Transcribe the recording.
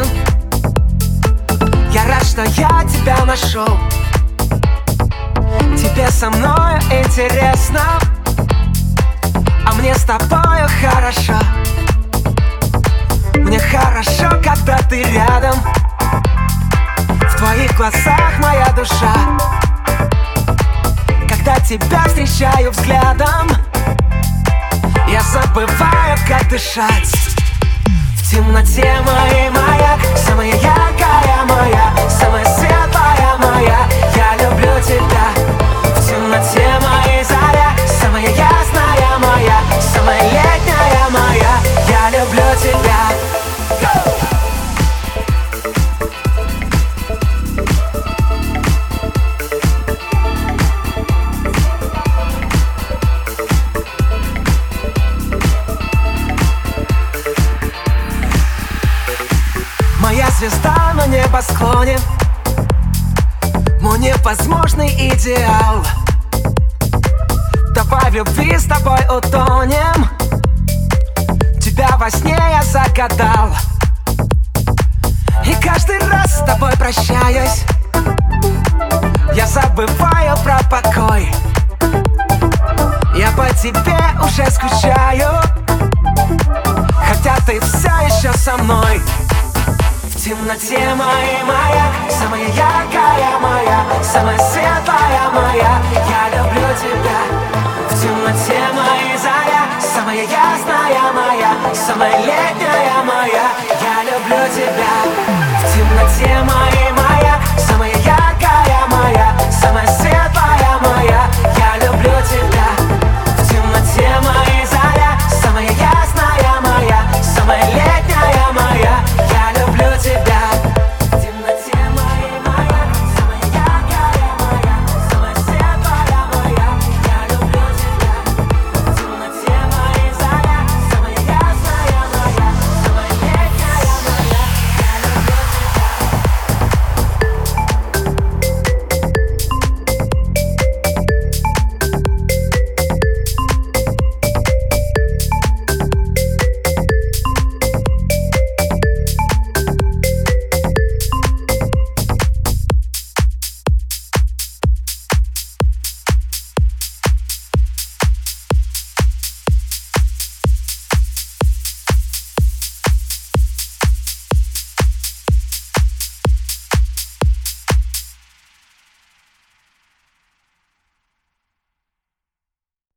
песню Я рад, что я тебя нашел. Тебе со мной интересно. А мне с тобою хорошо. Мне хорошо, когда ты рядом. В твоих глазах моя душа. Когда тебя встречаю взглядом Я забываю, как дышать. В темноте моей небосклоне Мой невозможный идеал. Давай в любви с тобой утонем. Тебя во сне я загадал. И каждый раз с тобой прощаюсь. Я забываю про покой. Я по тебе уже скучаю. Хотя ты все еще со мной в темноте моей маяк Самая яркая моя Самая светлая моя. Я люблю тебя. В темноте моей заря Самая ясная моя Самая летняя моя. Я люблю тебя. В темноте моей